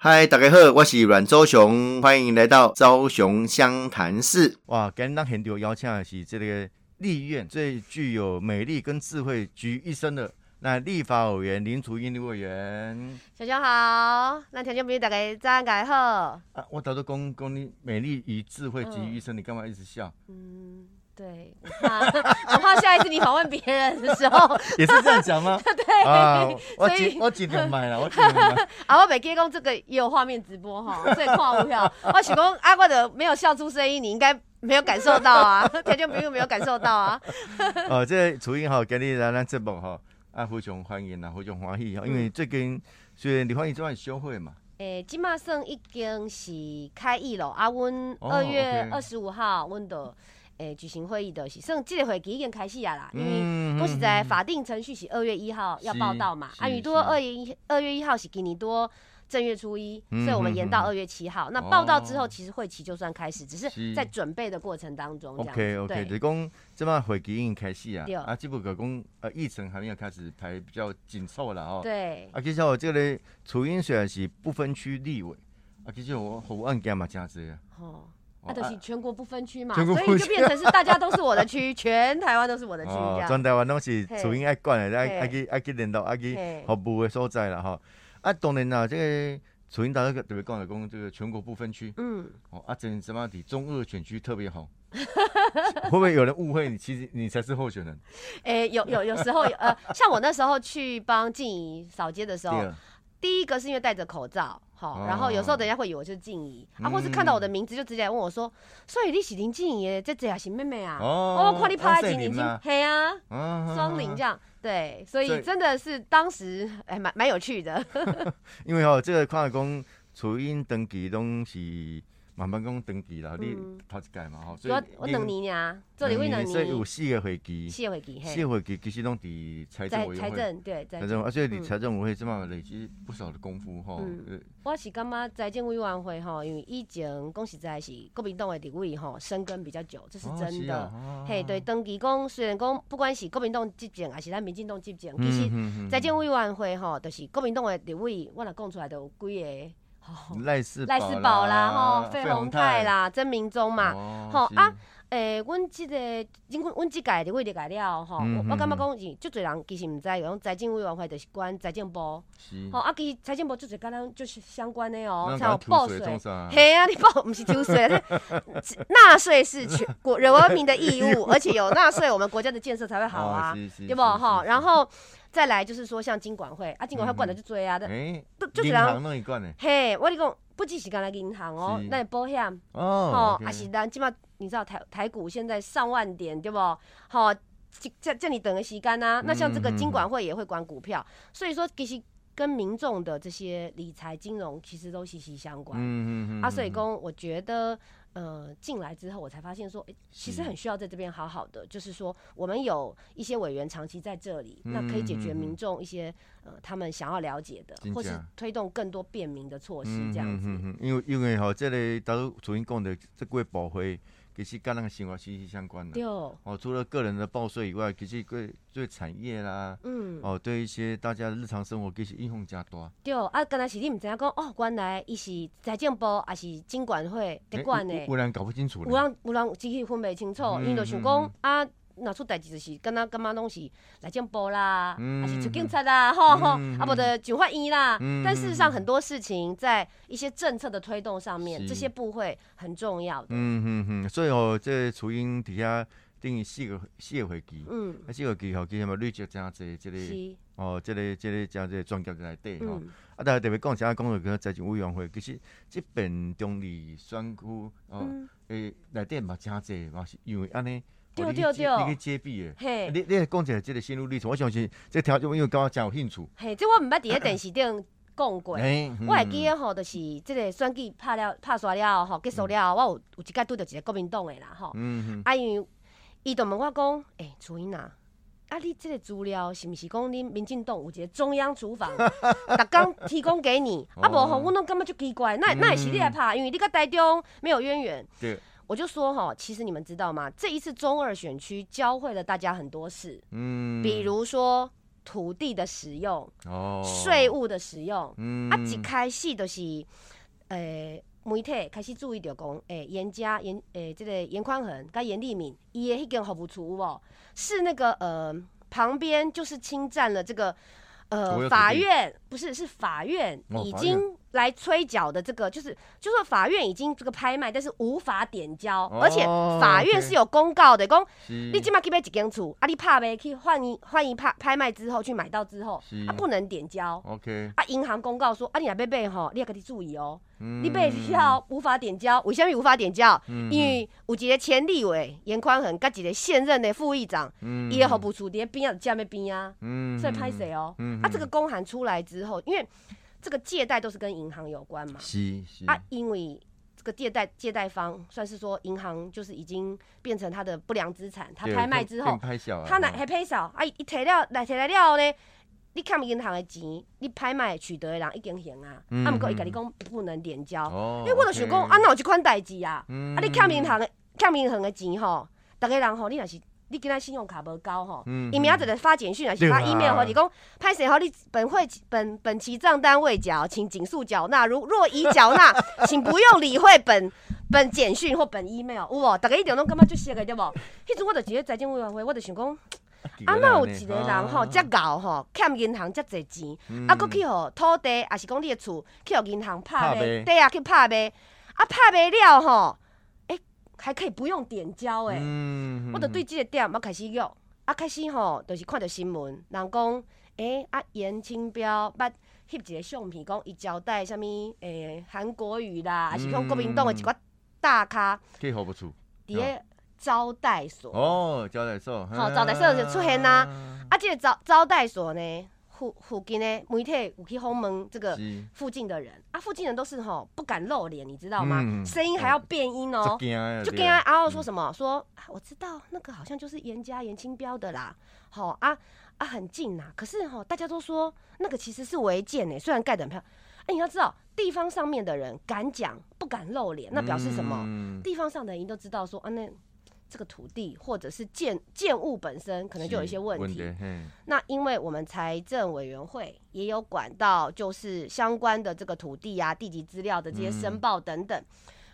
嗨，大家好，我是阮周雄，欢迎来到周雄湘潭市。哇，今日很多邀请的是这个立院最具有美丽跟智慧集一身的那立法委员林楚英立委员。小熊好，那听众朋友大家早安好。啊，我早都讲讲你美丽与智慧集于一身，你干嘛一直笑？嗯。对，我怕我怕下一次你访问别人的时候 也是这样讲吗？对，所以我尽量买了，我尽量买。啊，我每天讲这个也有画面直播哈，所以看不票。我许公阿怪的没有笑出声音，你应该没有感受到啊，条件朋友没有感受到啊。哦，这楚英好，今日来咱节目哈，啊，非常欢迎啊，非常欢喜哈，因为最近虽然你欢迎这晚休会嘛。诶，今马算已经是开议了，啊，阮二月二十五号，阮的。诶，举行会议的是，算这个会议已经开始啊啦，因为都是在法定程序是二月一号要报道嘛，啊，宇多二月一二月一号是给你多正月初一，所以我们延到二月七号。那报道之后，其实会期就算开始，只是在准备的过程当中。OK OK，就讲这嘛会议已经开始啊，啊，只不过讲呃议程还没有开始排比较紧凑了哦。对。啊，其实我这个楚英虽然是不分区立委，啊，其实我好案件嘛真多啊。哦。那都是全国不分区嘛，所以就变成是大家都是我的区，全台湾都是我的区，全台湾都是属于爱管的，爱爱去爱去领导，爱去服务的所在了哈。啊，当然啦，这个楚英大家特别讲的讲，这个全国不分区，嗯，哦，啊，真什么的中二选区特别好，会不会有人误会你？其实你才是候选人。哎，有有有时候，呃，像我那时候去帮静怡扫街的时候，第一个是因为戴着口罩。好，然后有时候等一下会以为我是静怡啊，或是看到我的名字就直接问我说：“所以你是林静怡，这这也是妹妹啊？”哦，看你拍在静怡，嘿啊，双林这样，对，所以真的是当时哎蛮蛮有趣的。因为哦，这个跨工初音登记东西。慢慢讲登记啦，你头一届嘛吼，所以我两年呀，做两年，所以有四个会期，四个会期，四个会期其实拢伫财政委员会，财政对财政，而且伫财政委员会这么累积不少的功夫吼。我是感觉财政委员会吼，因为以前讲实在是国民党的地位吼，生根比较久，这是真的。嘿，对，登记讲虽然讲不管是国民党执政还是咱民进党执政，其实财政委员会吼，就是国民党的地位，我若讲出来都有几个。赖世赖世宝啦，吼，费鸿泰。啦，曾明忠嘛，吼啊，诶，阮即个，因阮阮即届的位置改了，吼，我感觉讲是，足侪人其实毋知，讲财政委员会就是管财政部，吼啊，其实财政部足侪跟咱就是相关的哦，像报税，嘿啊，你报毋是抽税，纳税是全国人民的义务，而且有纳税，我们国家的建设才会好啊，对不？吼，然后。再来就是说，像金管会啊，金管会管的就追啊，都就是人嘿，我你讲不只是干来银行哦，那保险哦，还是咱起码你知道台台股现在上万点对不？好，叫叫你等个时间啊，那像这个金管会也会管股票，所以说其实跟民众的这些理财金融其实都息息相关。嗯嗯嗯。啊，所以讲我觉得。呃，进来之后我才发现说，哎，其实很需要在这边好好的，就是说我们有一些委员长期在这里，那可以解决民众一些呃他们想要了解的，或是推动更多便民的措施这样子。因为因为哈，这里都主音讲的这个保会。其实跟那个生活息息相关的。对哦。除了个人的报税以外，其实对对产业啦，嗯，哦，对一些大家的日常生活，其实影响加大。对，啊，刚才是你唔知影讲哦，原来伊是财政部还是经管会在管的。有人搞不清楚。有人有人只是分袂清楚，因就想讲啊。拿出代志就是，敢若感觉拢是来政部啦，还是出警察啦，吼吼，啊不的就法院啦。但事实上，很多事情在一些政策的推动上面，这些部会很重要的。嗯嗯嗯，所以哦，这雏鹰底下等于四个四个会期，嗯，啊四个期后期什么累积真侪，这个哦，这个这个真侪专家在底吼。啊，大家特别讲，像讲到个财政委员会，其实这边中立选区哦，诶内底嘛真济，嘛是因为安尼。对对对，你去揭秘的，嘿，你你讲起来这个心路历程，我相信这条就因为刚刚真有兴趣。嘿，这我毋捌伫咧电视顶讲过，我会记得吼，就是这个选举拍了拍煞了吼，结束了，我有有一届拄着一个国民党的啦吼，嗯嗯。啊，因为伊就问我讲，诶，楚英啊，啊，你这个资料是毋是讲恁民进党有一个中央厨房，逐工提供给你，啊，无吼，我拢感觉就奇怪，那那也是你来拍，因为你甲台中没有渊源。对。我就说哈，其实你们知道吗？这一次中二选区教会了大家很多事，嗯，比如说土地的使用，哦，税务的使用，嗯，啊，一开始就是，诶，媒体开始注意到讲，诶，严家严，诶，这个严宽恒跟严立敏，伊的迄间服务处哦，是那个呃，旁边就是侵占了这个。呃，法院不是是法院已经来催缴的这个，就是就说法院已经这个拍卖，但是无法点交，而且法院是有公告的，讲你起码去买一间厝，啊，你拍呗去换一换一拍拍卖之后去买到之后，啊不能点交，OK，啊银行公告说啊你来买买吼，你要给你注意哦。你被要无法点交，为什么无法点交？因为有一个前立委严宽恒，跟一个现任的副议长，伊也好不出，伫边啊，加咩边啊？所以拍谁哦？啊，这个公函出来之后，因为这个借贷都是跟银行有关嘛。是是。啊，因为这个借贷借贷方算是说银行就是已经变成他的不良资产，他拍卖之后，他来还拍少啊，一提了来提来了呢。你欠银行的钱，你拍卖取得的人已经行啊，啊，毋过伊甲你讲不能点交，因为我就想讲，啊，哪有即款代志啊？啊，你欠银行的欠银行的钱吼，逐个人吼，你若是你今仔信用卡无交吼，伊明仔日发简讯，还是发 email 互你讲，拍谁吼？你本会本本期账单未缴，请尽速缴纳。如若已缴纳，请不用理会本 本简讯或本 email，有无？大家一定拢感觉就熟个对无？迄阵我就直接财政委员会，我就想讲。啊，那有一个人吼，遮敖吼，欠银行遮侪钱，啊，搁去互土地，也是讲你的厝，去互银行拍卖，对啊，去拍卖，啊，拍卖了吼，诶，还可以不用点胶诶，我就对即个点我开始约，啊，开始吼，就是看到新闻，人讲，诶，啊，严清标捌翕一个相片，讲伊交代啥物，诶，韩国语啦，还是讲国民党的一寡大咖，去互不出，伫咧。招待所哦，招待所，好，招待所就出现啦。啊，这个招招待所呢，附附近呢，媒体有去访问这个附近的人，啊，附近人都是吼不敢露脸，你知道吗？声音还要变音哦，就跟他然后说什么？说，我知道那个好像就是严家严清标的啦，好啊啊很近呐，可是吼大家都说那个其实是违建呢，虽然盖得很漂亮，哎你要知道地方上面的人敢讲不敢露脸，那表示什么？地方上的人都知道说啊那。这个土地或者是建建物本身可能就有一些问题。那因为我们财政委员会也有管到，就是相关的这个土地啊、地籍资料的这些申报等等，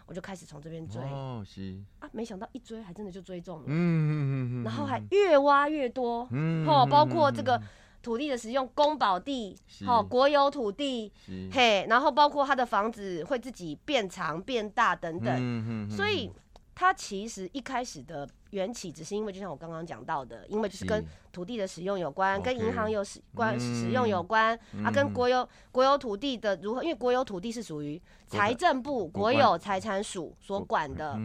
我就开始从这边追。哦，是啊，没想到一追还真的就追中了。嗯嗯嗯然后还越挖越多，嗯哦，包括这个土地的使用，公保地，哦，国有土地，嘿，然后包括他的房子会自己变长变大等等。嗯所以。它其实一开始的缘起，只是因为就像我刚刚讲到的，因为就是跟土地的使用有关，跟银行有使关使用有关啊，跟国有国有土地的如何，因为国有土地是属于财政部国有财产署所管的。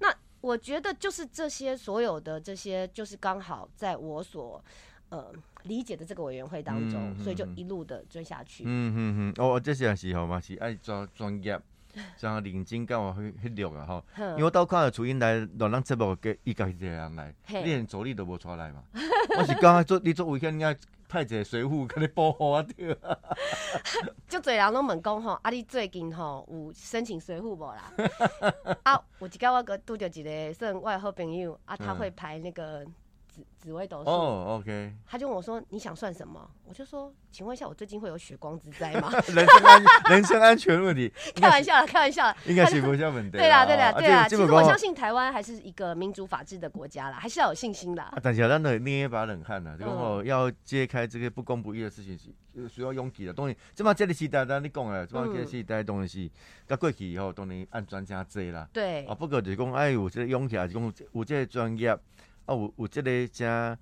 那我觉得就是这些所有的这些，就是刚好在我所呃理解的这个委员会当中，所以就一路的追下去。嗯嗯嗯，哦，这些是好嘛，是爱专专业。像认真跟我去去录啊吼，因为我到看到初音来乱咱节目，给伊家一个人来，你连助理都无出来嘛。我是讲做你做危险，应该派一个水浒给你保护啊对。就侪人拢问讲吼，啊你最近吼有申请水浒无啦？啊，有一间我个拄着一个算我的好朋友，啊他会排那个。紫紫微斗数哦，OK。他就问我说：“你想算什么？”我就说：“请问一下，我最近会有血光之灾吗？” 人身安 人身安全问题，开玩笑啦，开玩笑啦，应该是不像问题。对啦，对啦，对啦。其实我相信台湾还是一个民主法治的国家啦，还是要有信心的。但是咱得捏一把冷汗呐，然后要揭开这个不公不义的事情是需要勇气的。当然，这么这个时代，咱你讲的，这么这个时代当然是，甲过去以后当然按专家做啦。对。啊，不过就是讲，哎，有这个勇气，还是讲有这个专业。啊，有有这个加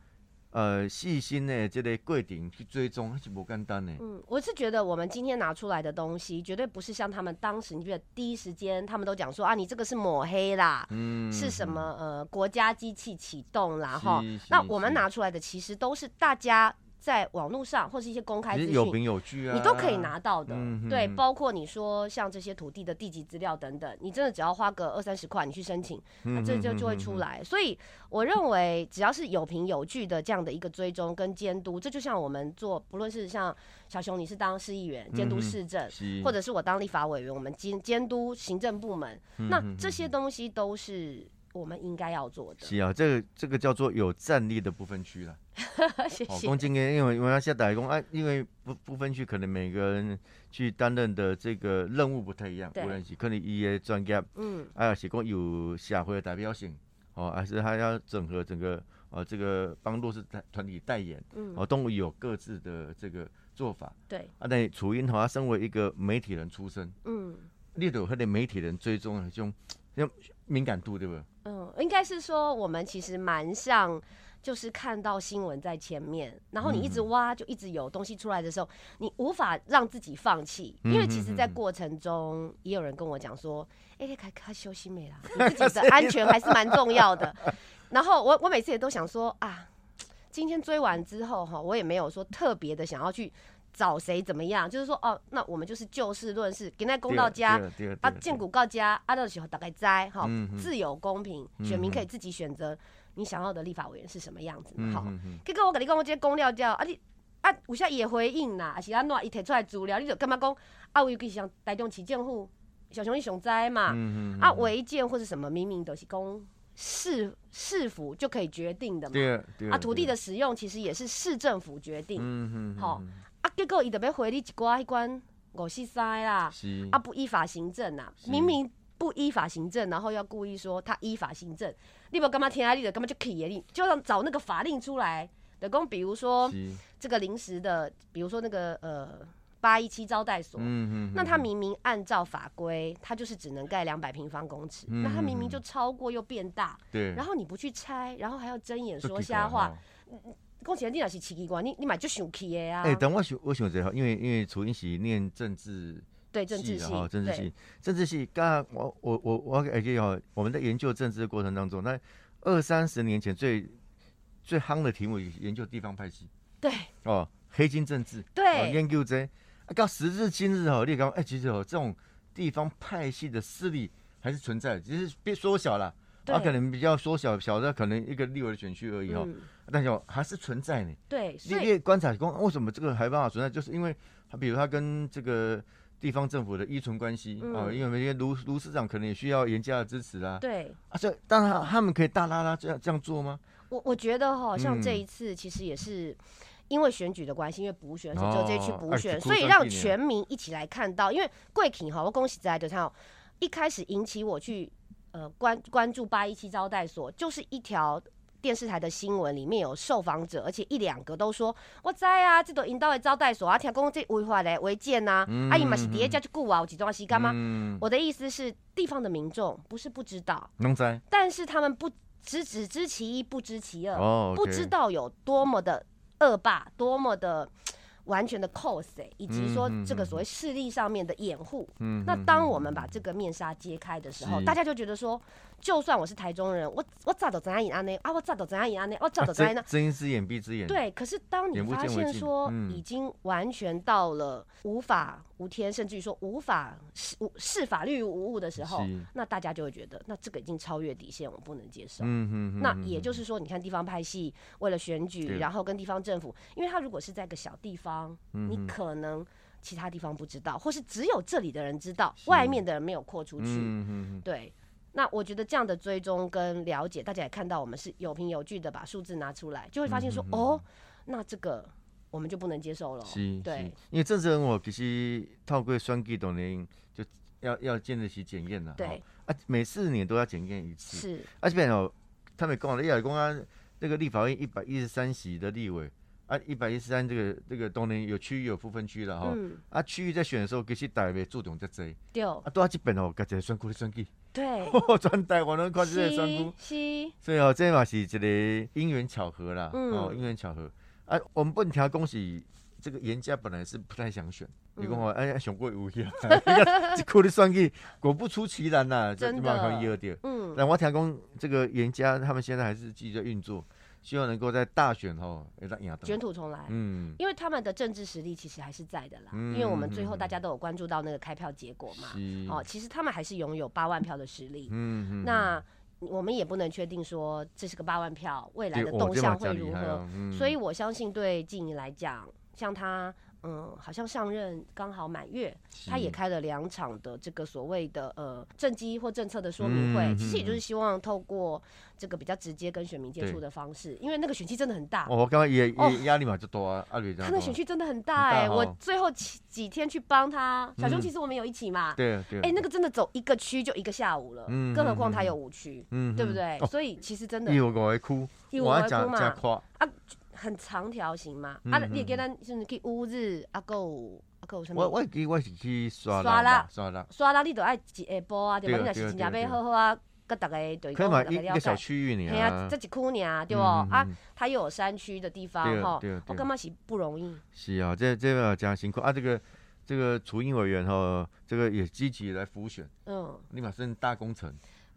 呃细心的这个过程去追踪，还是不简单的。嗯，我是觉得我们今天拿出来的东西，绝对不是像他们当时，你觉得第一时间他们都讲说啊，你这个是抹黑啦，嗯，是什么呃国家机器启动啦哈。那我们拿出来的其实都是大家。在网络上或是一些公开资讯，有凭有据啊，你都可以拿到的。对，包括你说像这些土地的地籍资料等等，你真的只要花个二三十块，你去申请，那这就就会出来。所以我认为，只要是有凭有据的这样的一个追踪跟监督，这就像我们做，不论是像小熊，你是当市议员监督市政，或者是我当立法委员，我们监监督行政部门，那这些东西都是。我们应该要做的。是啊，这个这个叫做有战力的不分区了。谢谢。公今天因为因为现在打工啊，因为不不分区可能每个人去担任的这个任务不太一样，无论是可能伊的专业，嗯，啊是讲有社会的代表性，哦，还是他要整合整个呃这个帮弱势团团体代言，嗯，哦，都有各自的这个做法。对。啊，那楚英他身为一个媒体人出身，嗯，你都和那媒体人追踪这种种敏感度，对不？嗯，应该是说我们其实蛮像。就是看到新闻在前面，然后你一直挖，就一直有东西出来的时候，你无法让自己放弃，因为其实，在过程中也有人跟我讲说：“哎，你开开休息没啦？你自己的 安全还是蛮重要的。”然后我我每次也都想说啊，今天追完之后哈，我也没有说特别的想要去找谁怎么样，就是说哦，那我们就是就事论事，给那公道家啊，建股告家啊，到时候大概摘哈，自由公平，选民可以自己选择。你想要的立法委员是什么样子？好，结果我跟你讲，我这公料叫啊，你啊，有些也回应啦，还是安怎伊提出来资料，你就干嘛讲啊？我尤其是像台中市政府小熊一熊灾嘛，啊违建或者什么，明明都是公市市府就可以决定的嘛。啊，土地的使用其实也是市政府决定。嗯嗯。好啊，结果伊特别回你一寡一关五四三啦，啊不依法行政呐，明明。不依法行政，然后要故意说他依法行政，你不干嘛填啊？你的干嘛就可以？你就让找那个法令出来。的公，比如说这个临时的，比如说那个呃八一七招待所，嗯嗯，那他明明按照法规，他就是只能盖两百平方公尺，那他明明就超过又变大，对，然后你不去拆，然后还要睁眼说瞎话，公钱定然是奇奇怪，你你买就生气的啊！哎，等我想我想这哈，因为因为楚英喜念政治。对政治系，政治系，政治系。刚刚我我我我而且哦，我们在研究政治的过程当中，那二三十年前最最夯的题目，研究地方派系。对。哦，黑金政治。对。研究这，到时至今日哦，你讲哎，其实哦，这种地方派系的势力还是存在，只是变缩小了。它可能比较缩小，小的可能一个立委的选区而已哈。但是还是存在呢。对。你越观察，工为什么这个还办法存在，就是因为他，比如他跟这个。地方政府的依存关系啊，因为那些卢卢市长可能也需要严加的支持啊。对啊，这当然他们可以大拉拉这样这样做吗？我我觉得哈，像这一次其实也是因为选举的关系，因为补选是就这去补选，所以让全民一起来看到。因为贵品哈，我恭喜在的他一开始引起我去呃关关注八一七招待所，就是一条。电视台的新闻里面有受访者，而且一两个都说我在啊，这都引导的招待所啊，听讲这违法的违建呐，阿姨嘛是底下叫去顾啊，我集中要洗干吗？我的意思是，地方的民众不是不知道，但是他们不只只知其一，不知其二，不知道有多么的恶霸，多么的。完全的 cos，以及说这个所谓视力上面的掩护。嗯，那当我们把这个面纱揭开的时候，大家就觉得说，就算我是台中人，我我咋都怎样演安呢？啊，我咋都怎样演安呢？我咋都怎样呢？睁一只眼闭一只眼。对，可是当你发现说，已经完全到了无法无天，甚至于说无法视视法律无物的时候，那大家就会觉得，那这个已经超越底线，我不能接受。嗯嗯。那也就是说，你看地方拍戏为了选举，然后跟地方政府，因为他如果是在个小地方。你可能其他地方不知道，或是只有这里的人知道，外面的人没有扩出去。对，那我觉得这样的追踪跟了解，大家也看到我们是有凭有据的把数字拿出来，就会发现说，哦，那这个我们就不能接受了。对，因为政治人物其实透过选举当年就要要经得起检验了。对啊，每四年都要检验一次。是，而且哦，他们讲了，亚公啊，那个立法院一百一十三席的立委。啊，一百一十三这个这个当然有区域有不分区了哈。啊，区域在选的时候，其实大家注重在这。对。啊，多啊这边哦，家己选区的选举。对。全台湾人看这个选区。是。所以哦，这嘛是一个因缘巧合啦。嗯。哦，因缘巧合。啊，我们不能听恭喜这个严家本来是不太想选，你讲我哎想过无去啊？这区的算计果不出其然呐，真的。一二点。嗯。那我听讲这个严家他们现在还是继续在运作。希望能够在大选后卷土重来，嗯，因为他们的政治实力其实还是在的啦。因为我们最后大家都有关注到那个开票结果嘛，哦，其实他们还是拥有八万票的实力。嗯那我们也不能确定说这是个八万票，未来的动向会如何。所以我相信对静怡来讲，像他嗯，好像上任刚好满月，他也开了两场的这个所谓的呃政绩或政策的说明会，其实也就是希望透过这个比较直接跟选民接触的方式，因为那个选区真的很大。我刚刚也也压力嘛就多啊，阿吕他的选区真的很大哎，我最后几几天去帮他，小熊其实我们有一起嘛，对对，哎，那个真的走一个区就一个下午了，嗯，更何况他有五区，嗯，对不对？所以其实真的，一我会哭，一我会哭嘛，啊。很长条形嘛，啊，你给咱甚至去乌日，啊，够啊够什么？我我记我是去刷拉刷拉刷拉，你都爱一下晡啊，对不？你若是真正要好好啊，跟大家对讲，大家了解。小区域呢？啊，这一区呢，对不？啊，它又有山区的地方哈，我感觉是不容易。是啊，这这个真辛苦啊，这个这个楚英委员哈，这个也积极来辅选，嗯，立马是大工程。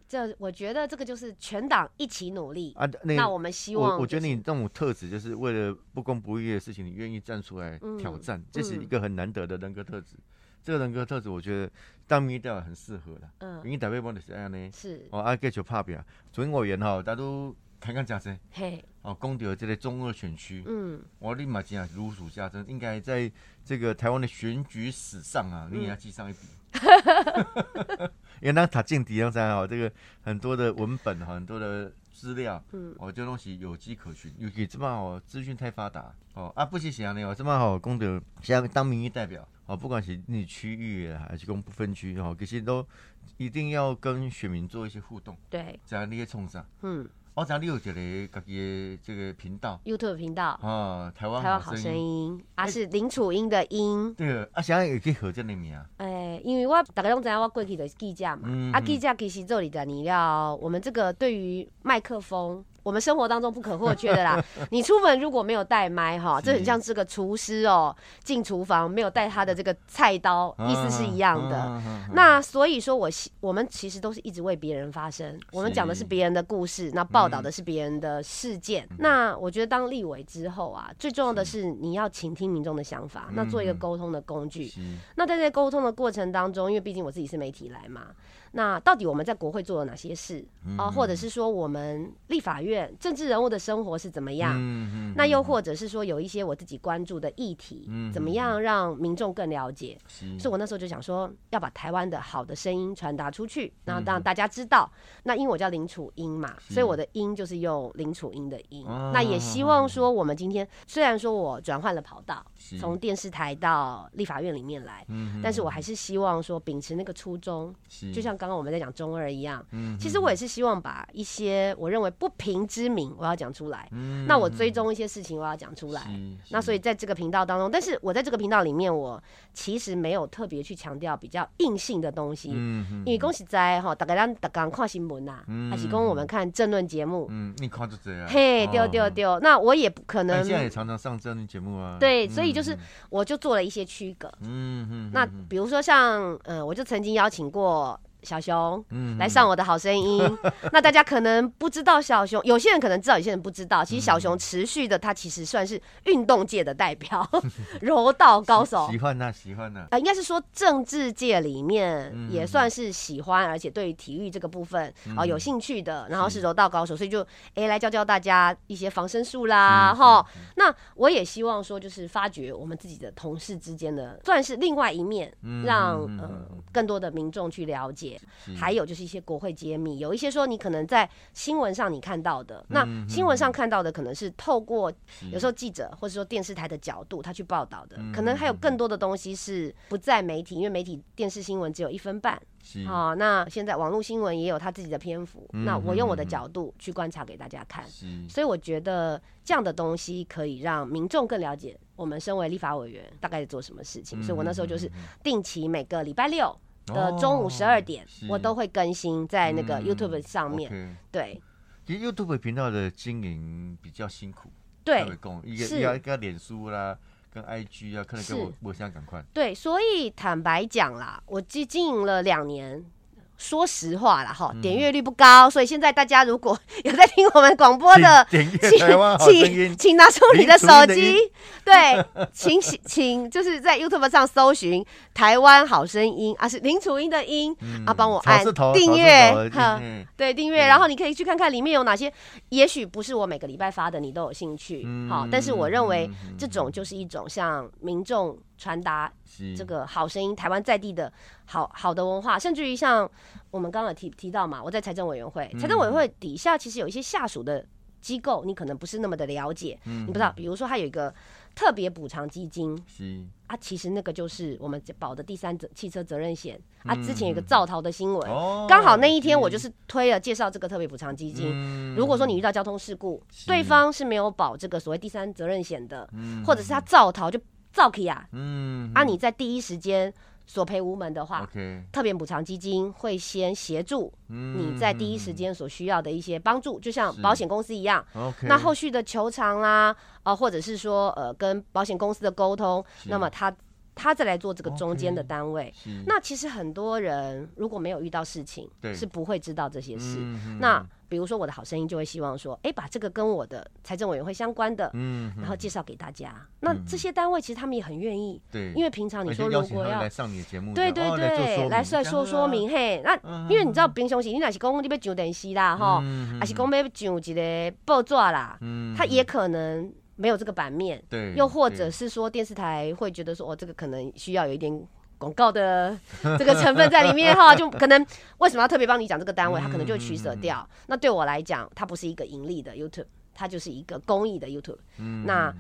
这我觉得这个就是全党一起努力啊！那我们希望，我觉得你这种特质，就是为了不公不义的事情，你愿意站出来挑战，这是一个很难得的人格特质。这个人格特质，我觉得当民调很适合的。嗯，因为台北帮的是这样呢。是哦，阿哥就怕表，主委员哈，大家都开讲加深。嘿，哦，攻掉这个中二选区。嗯，我立马讲如数家珍，应该在这个台湾的选举史上啊，你也要记上一笔。因为那他进敌方山哦，这个很多的文本，很多的资料，嗯，哦，这东西有迹可循，尤其这么好资讯太发达哦啊，不是想你哦，这么好功德，现在当民意代表哦，不管是你区域还是公不分区哦，这些都一定要跟选民做一些互动，对，这样你也冲上，嗯。我知道你有一个自己的这个频道，YouTube 频道啊，台湾台湾好声音，啊是林楚英的音，对，啊现在也可以合这个名。哎，因为我大家拢知影我过去的是记者嘛，啊记者其实做里的你要，我们这个对于麦克风。我们生活当中不可或缺的啦。你出门如果没有带麦哈，这很像是个厨师哦，进厨房没有带他的这个菜刀，意思是一样的。那所以说，我我们其实都是一直为别人发声，我们讲的是别人的故事，那报道的是别人的事件。那我觉得当立委之后啊，最重要的是你要倾听民众的想法，那做一个沟通的工具。那在这沟通的过程当中，因为毕竟我自己是媒体来嘛。那到底我们在国会做了哪些事啊？或者是说我们立法院政治人物的生活是怎么样？那又或者是说有一些我自己关注的议题，怎么样让民众更了解？所以我那时候就想说，要把台湾的好的声音传达出去，然后让大家知道。那因为我叫林楚英嘛，所以我的音就是用林楚英的音。那也希望说，我们今天虽然说我转换了跑道，从电视台到立法院里面来，但是我还是希望说秉持那个初衷，就像。刚刚我们在讲中二一样，嗯，其实我也是希望把一些我认为不平之名我要讲出来，嗯，那我追踪一些事情我要讲出来，那所以在这个频道当中，但是我在这个频道里面，我其实没有特别去强调比较硬性的东西，嗯，因为恭喜在哈，大概让大家看新闻呐，还是供我们看政论节目，嗯，你看就这样，嘿，丢丢丢，那我也不可能，现在也常常上政论节目啊，对，所以就是我就做了一些区隔，嗯嗯，那比如说像，呃，我就曾经邀请过。小熊，嗯，来上我的好声音。那大家可能不知道小熊，有些人可能知道，有些人不知道。其实小熊持续的，他其实算是运动界的代表，柔道高手。喜欢呐，喜欢呐。啊，应该是说政治界里面也算是喜欢，而且对于体育这个部分啊有兴趣的，然后是柔道高手，所以就哎来教教大家一些防身术啦，哈。那我也希望说，就是发掘我们自己的同事之间的，算是另外一面，让呃更多的民众去了解。还有就是一些国会揭秘，有一些说你可能在新闻上你看到的，那新闻上看到的可能是透过有时候记者或者说电视台的角度他去报道的，可能还有更多的东西是不在媒体，因为媒体电视新闻只有一分半。好，那现在网络新闻也有他自己的篇幅，那我用我的角度去观察给大家看，所以我觉得这样的东西可以让民众更了解我们身为立法委员大概在做什么事情，所以我那时候就是定期每个礼拜六。的中午十二点，我都会更新在那个 YouTube 上面。对，其实 YouTube 频道的经营比较辛苦，对，是要一个脸书啦，跟 IG 啊，可能跟我我想赶快。对，所以坦白讲啦，我经经营了两年，说实话啦哈，点阅率不高，所以现在大家如果 有在听我们广播的，请请请拿出你的手机，对，请请就是在 YouTube 上搜寻“台湾好声音”啊，是林楚英的音啊，帮我按订阅哈，对，订阅，然后你可以去看看里面有哪些，也许不是我每个礼拜发的，你都有兴趣，好，但是我认为这种就是一种像民众。传达这个好声音，台湾在地的好好的文化，甚至于像我们刚刚提提到嘛，我在财政委员会，财政委员会底下其实有一些下属的机构，你可能不是那么的了解，你不知道，比如说它有一个特别补偿基金，啊，其实那个就是我们保的第三者汽车责任险啊，之前有个造逃的新闻，刚好那一天我就是推了介绍这个特别补偿基金，如果说你遇到交通事故，对方是没有保这个所谓第三责任险的，或者是他造逃就。造起啊，嗯，啊，你在第一时间索赔无门的话，特别补偿基金会先协助你在第一时间所需要的一些帮助，就像保险公司一样。那后续的求偿啦，啊，或者是说呃跟保险公司的沟通，那么他他再来做这个中间的单位。那其实很多人如果没有遇到事情，是不会知道这些事。那比如说我的好声音就会希望说，哎，把这个跟我的财政委员会相关的，嗯，然后介绍给大家。那这些单位其实他们也很愿意，对，因为平常你说如果要来上你的节目，对对对，来来说说明嘿。那因为你知道平常时你那是讲你要上电视啦，哈，还是讲要上一个报纸啦，嗯，他也可能没有这个版面，对，又或者是说电视台会觉得说，哦，这个可能需要有一点。广告的这个成分在里面哈，就可能为什么要特别帮你讲这个单位，他可能就取舍掉。那对我来讲，它不是一个盈利的 YouTube，它就是一个公益的 YouTube。那。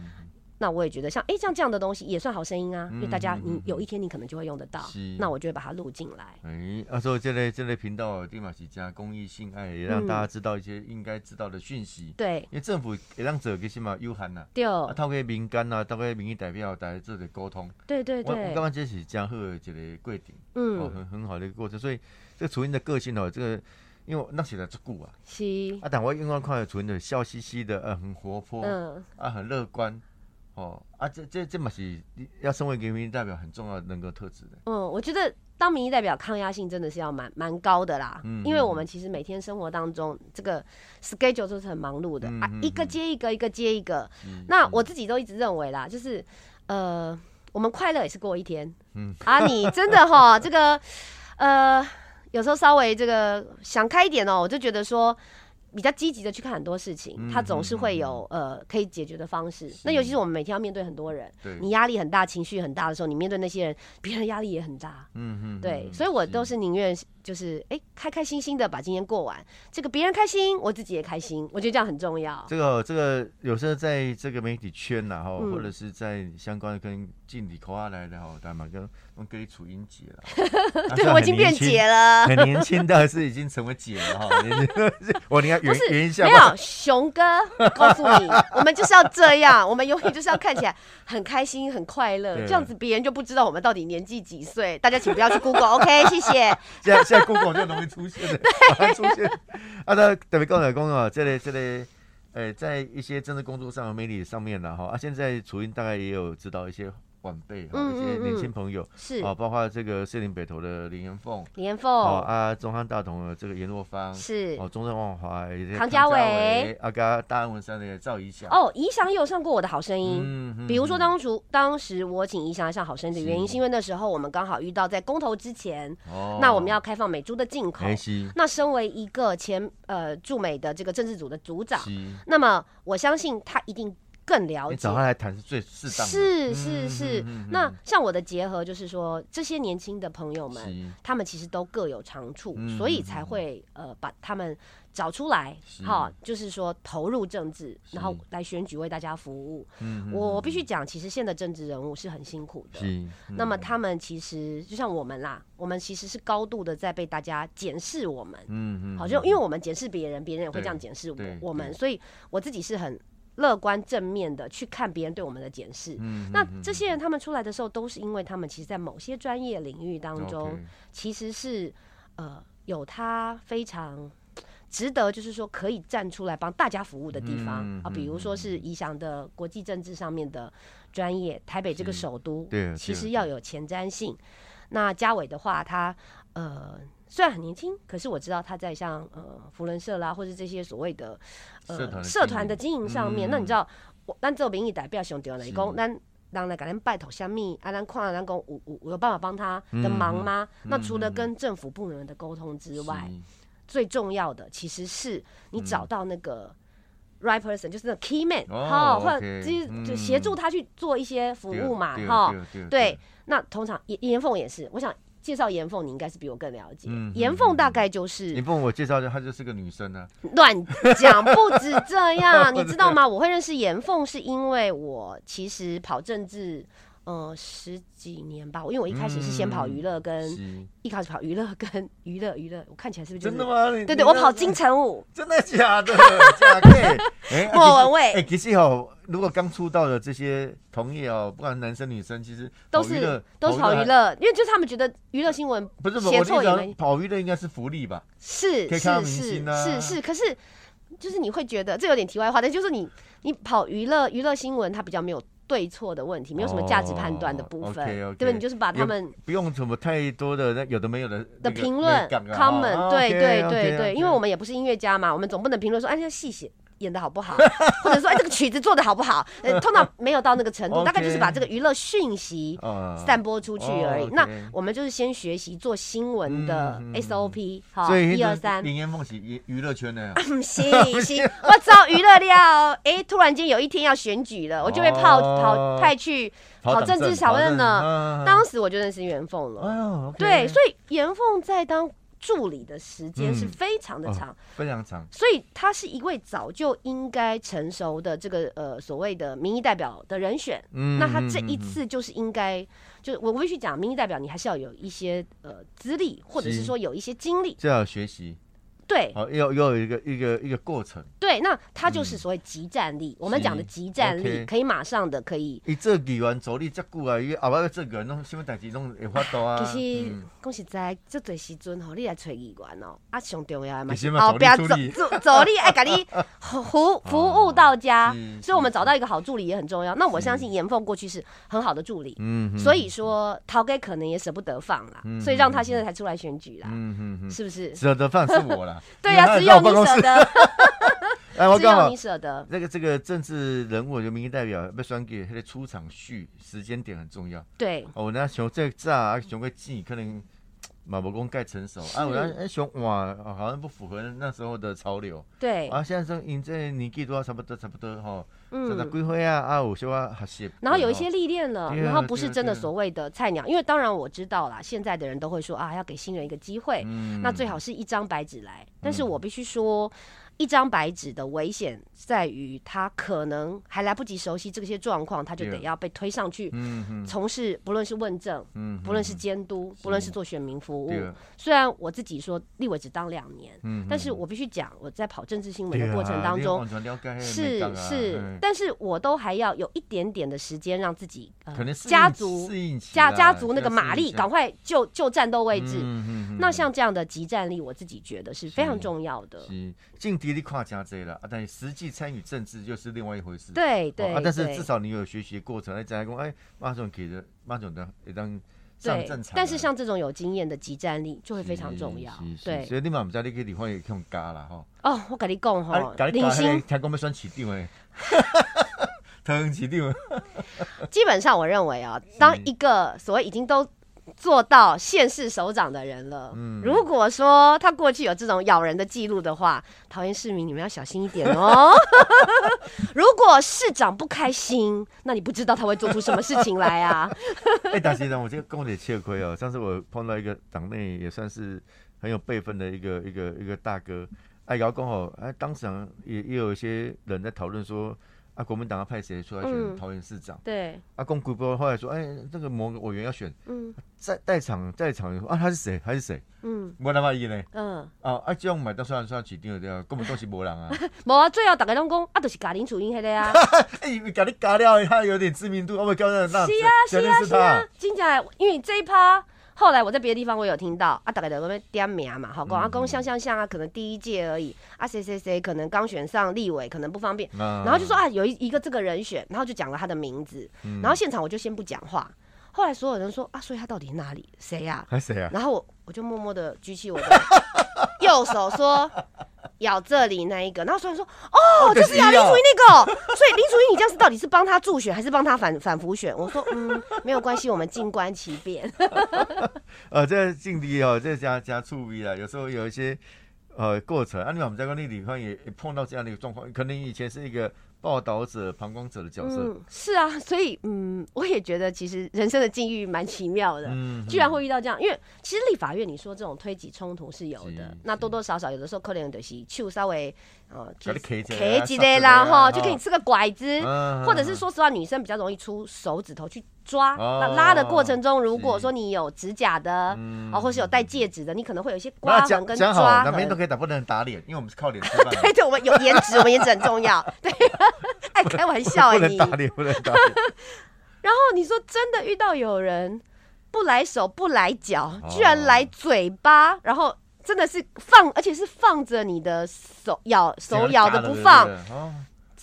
那我也觉得像哎像这样的东西也算好声音啊，因为大家你有一天你可能就会用得到，那我就会把它录进来。哎，啊，所以这类这类频道立马是加公益性爱，也让大家知道一些应该知道的讯息。对，因为政府也让做个什么有限呐，对，啊，透过民间啊，透过民意代表大家做个沟通。对对对，我我感觉这是江好的一个规定，嗯，很很好的一个过程。所以这个楚英的个性哦，这个因为那写的足够啊，是啊，但我另外看楚英的笑嘻嘻的，呃，很活泼，嗯，啊，很乐观。哦啊，这这这嘛是要身为一个民意代表很重要能够特质的。嗯，我觉得当民意代表抗压性真的是要蛮蛮高的啦。嗯，因为我们其实每天生活当中这个 schedule 都是很忙碌的啊，一个接一个，一个接一个。那我自己都一直认为啦，就是呃，我们快乐也是过一天。嗯啊，你真的哈，这个呃，有时候稍微这个想开一点哦，我就觉得说。比较积极的去看很多事情，他总是会有呃可以解决的方式。那尤其是我们每天要面对很多人，你压力很大、情绪很大的时候，你面对那些人，别人压力也很大。嗯嗯，对，所以我都是宁愿。就是哎，开开心心的把今天过完，这个别人开心，我自己也开心，我觉得这样很重要。这个这个有时候在这个媒体圈呐，哈，或者是在相关的跟敬礼口啊来的哈，大嘛跟我跟你楚英姐了，对我已经变姐了，很年轻的是已经成为姐了哈。我你看原原因下没有熊哥告诉你，我们就是要这样，我们永远就是要看起来很开心很快乐，这样子别人就不知道我们到底年纪几岁。大家请不要去 Google，OK，谢谢。现在 Google 就容易出现的，出现。啊，那特别刚才讲啊，这类这类，诶，在一些政治工作上、媒体上面呢，哈，啊，现在楚英大概也有知道一些。晚辈哈，一些年轻朋友是。啊，包括这个四林北投的林延凤，林延凤。哦啊，中汉大同的这个严若芳是。哦，中正万华唐家伟，啊，个大安文山的赵怡翔。哦，怡翔也有上过我的好声音，嗯，比如说当初当时我请怡翔上好声音的原因，是。因为那时候我们刚好遇到在公投之前，哦，那我们要开放美猪的进口，那身为一个前呃驻美的这个政治组的组长，那么我相信他一定。更了解，找他来谈是最适当的。是是是，那像我的结合就是说，这些年轻的朋友们，他们其实都各有长处，所以才会呃把他们找出来，哈，就是说投入政治，然后来选举为大家服务。我必须讲，其实现在政治人物是很辛苦的。那么他们其实就像我们啦，我们其实是高度的在被大家检视我们。嗯嗯，好，就因为我们检视别人，别人也会这样检视我我们，所以我自己是很。乐观正面的去看别人对我们的检视，那这些人他们出来的时候，都是因为他们其实，在某些专业领域当中，其实是呃有他非常值得，就是说可以站出来帮大家服务的地方啊，比如说是宜祥的国际政治上面的专业，台北这个首都，对，其实要有前瞻性。那嘉伟的话，他呃。虽然很年轻，可是我知道他在像呃福伦社啦，或者这些所谓的呃社团的经营上面，那你知道，我咱做民意代表，兄弟来讲，咱让来给咱拜托虾米啊，咱看咱讲有有有办法帮他的忙吗？那除了跟政府部门的沟通之外，最重要的其实是你找到那个 right person，就是那 key man，好，或者就就协助他去做一些服务嘛，哈，对，那通常严严凤也是，我想。介绍严凤，你应该是比我更了解。严凤大概就是严凤，我介绍一下，她就是个女生啊。乱讲，不止这样，你知道吗？我会认识严凤，是因为我其实跑政治。呃，十几年吧，因为我一开始是先跑娱乐，跟一开始跑娱乐跟 娱乐娱乐，我看起来是不是真的吗？对对，我跑金城武，真的假的？假的？莫文蔚，哎，其实哦，如果刚出道的这些同业哦，不管男生女生，其实都是都是跑娱乐，因为就是他们觉得娱乐新闻不是写错也没跑娱乐应该是福利吧？是是是是是，可是就是你会觉得这有点题外话，但就是你你跑娱乐娱乐新闻，它比较没有。对错的问题，没有什么价值判断的部分，对不对？你就是把他们不用什么太多的那有的没有的的评论，comment，对对对对，因为我们也不是音乐家嘛，我们总不能评论说，哎，这细写。演的好不好，或者说哎这个曲子做的好不好？呃，通常没有到那个程度，大概就是把这个娱乐讯息散播出去而已。那我们就是先学习做新闻的 SOP，好，一二三。林彦凤是娱娱乐圈的。行行，我找娱乐料。哎，突然间有一天要选举了，我就被跑跑派去跑政治小任了。当时我就认识袁凤了。对，所以袁凤在当。助理的时间是非常的长，非常长，所以他是一位早就应该成熟的这个呃所谓的民意代表的人选。嗯，那他这一次就是应该，就是我必须讲，民意代表你还是要有一些呃资历，或者是说有一些经历，这要学习。对，好，要要有一个一个一个过程。对，那它就是所谓集战力。我们讲的集战力，可以马上的可以。伊做议员做你遮久啊，伊后摆要做议员，拢什么代志拢会发多啊。其实讲实在，这段时阵吼，你来找议员哦，啊，上重要的嘛，后边走走走你爱甲你服服务到家，所以我们找到一个好助理也很重要。那我相信严凤过去是很好的助理，嗯，所以说陶给可能也舍不得放啦，所以让他现在才出来选举啦，嗯嗯是不是？舍得放是我啦。对呀，只有你舍得。哎，我刚好你舍得。这个这个政治人物，就民意代表被选给他的出场序时间点很重要。对。哦，那熊这炸，熊个记，可能马伯公盖成熟。啊，我要哎熊哇，好像不符合那时候的潮流。对。啊，现在说因这年纪多差不多差不多哈。嗯。在规划啊，啊，有些啊学习。然后有一些历练了，然后不是真的所谓的菜鸟，因为当然我知道啦，现在的人都会说啊，要给新人一个机会。嗯。那最好是一张白纸来，但是我必须说。一张白纸的危险在于，他可能还来不及熟悉这些状况，他就得要被推上去，从事不论是问政，不论是监督，不论是做选民服务。虽然我自己说立委只当两年，但是我必须讲，我在跑政治新闻的过程当中，是是，但是我都还要有一点点的时间让自己家族家家族那个马力赶快就就战斗位置。那像这样的集战力，我自己觉得是非常重要的。进敌你跨加这了啊，但实际参与政治又是另外一回事。对对，啊，但是至少你有学习过程，来再讲，哎，马总给的马总的一张上战场。但是像这种有经验的集战力就会非常重要。对，所以你嘛唔知你去地方也用加啦哈。哦，我跟你讲哈，林星听讲要选市长诶，当市长。基本上我认为啊，当一个所谓已经都。做到县市首长的人了。嗯，如果说他过去有这种咬人的记录的话，桃园市民你们要小心一点哦。如果市长不开心，那你不知道他会做出什么事情来啊。哎，大先生，我这个公点吃亏哦。上次我碰到一个党内也算是很有辈分的一个一个一个大哥，哎，姚公哦，哎，当时也也有一些人在讨论说。啊，国民党要派谁出来选桃园市长？对。啊，公古波后来说，哎，这个某个委员要选，嗯，在在场在场啊，他是谁？他是谁？嗯，没那么意呢。嗯。啊，啊，这样买到算算起定了对啊，根本都是无人啊。无啊，最后大家拢讲啊，就是嘉林楚英迄个啊。哎，嘉玲嘉了，他有点知名度，我们叫那那。是啊，是啊，是啊。真正，因为这一趴。后来我在别的地方我有听到啊，大概在那边点名嘛，好讲阿公像像像啊，可能第一届而已啊，谁谁谁可能刚选上立委，可能不方便，然后就说啊，有一一个这个人选，然后就讲了他的名字，然后现场我就先不讲话，后来所有人说啊，所以他到底哪里谁呀？还谁啊？然后我我就默默的举起我的 右手说。咬这里那一个，然后所有人说，哦，就是咬林楚英那个，所以林楚英，你这样是到底是帮他助选还是帮他反反复选？我说，嗯，没有关系，我们静观其变。呃，这劲敌哦，这加加触逼了，有时候有一些呃过程，啊，你我们在工地里方也碰到这样的一个状况，可能以前是一个。报道者、旁观者的角色，是啊，所以嗯，我也觉得其实人生的境遇蛮奇妙的，居然会遇到这样。因为其实立法院你说这种推挤冲突是有的，那多多少少有的时候可能就是就稍微呃，K 几的啦哈，就给你吃个拐子，或者是说实话，女生比较容易出手指头去。抓那拉的过程中，如果说你有指甲的啊，或是有戴戒指的，你可能会有一些刮痕跟抓痕。两边都可以打，不能打脸，因为我们是靠脸吃饭。对对，我们 有颜值，我们颜值很重要。对，爱 开玩笑 不能打脸，不能打脸。然后你说真的遇到有人不来手不来脚，居然来嘴巴，然后真的是放，而且是放着你的手咬手咬的不放。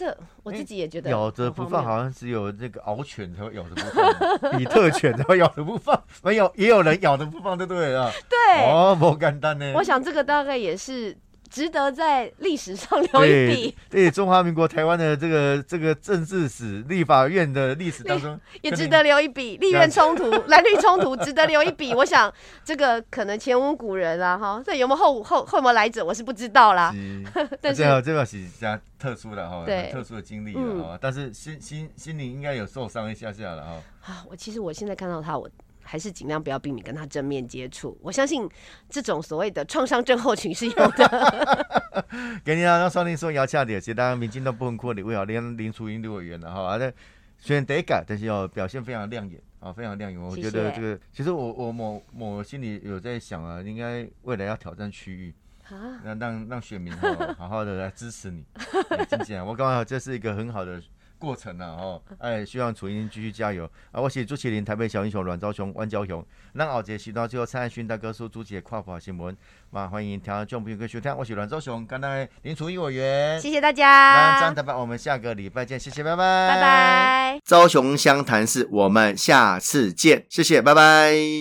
这我自己也觉得咬着不放，好像只有那个獒犬才会咬着不放，比特犬才会咬着不放，没有也有人咬着不放，对不对啊？对，哦，不简单呢。我想这个大概也是。值得在历史上留一笔。对中华民国台湾的这个这个政治史、立法院的历史当中，也值得留一笔。立院冲突、蓝绿冲突，值得留一笔。我想这个可能前无古人啊，哈，这有没有后后后没来者，我是不知道啦。但是这个是加特殊的哈，特殊的经历啊。但是心心心里应该有受伤一下下了哈。啊，我其实我现在看到他，我。还是尽量不要避免跟他正面接触。我相信这种所谓的创伤症候群是有的。给你啊，让双林说摇下点，其他民进党不分扩的，为啊连林楚英都委员了哈。而且虽然得改，但是要表现非常亮眼啊，非常亮眼。我觉得这个，其实我我某某心里有在想啊，应该未来要挑战区域啊，让让让选民哈好好的来支持你。金姐，我刚好这是一个很好的。过程了哦，哎，希望楚英继续加油啊！我是朱麒麟，台北小英雄阮昭雄、阮昭雄，让敖杰时段最后蔡汉勋大哥说朱姐跨华新闻，嘛欢迎听众朋友收听，我是阮昭雄，刚才林楚英委员，谢谢大家，那张台北，我们下个礼拜见，谢谢，拜拜，拜拜，昭雄湘潭市，我们下次见，谢谢，拜拜。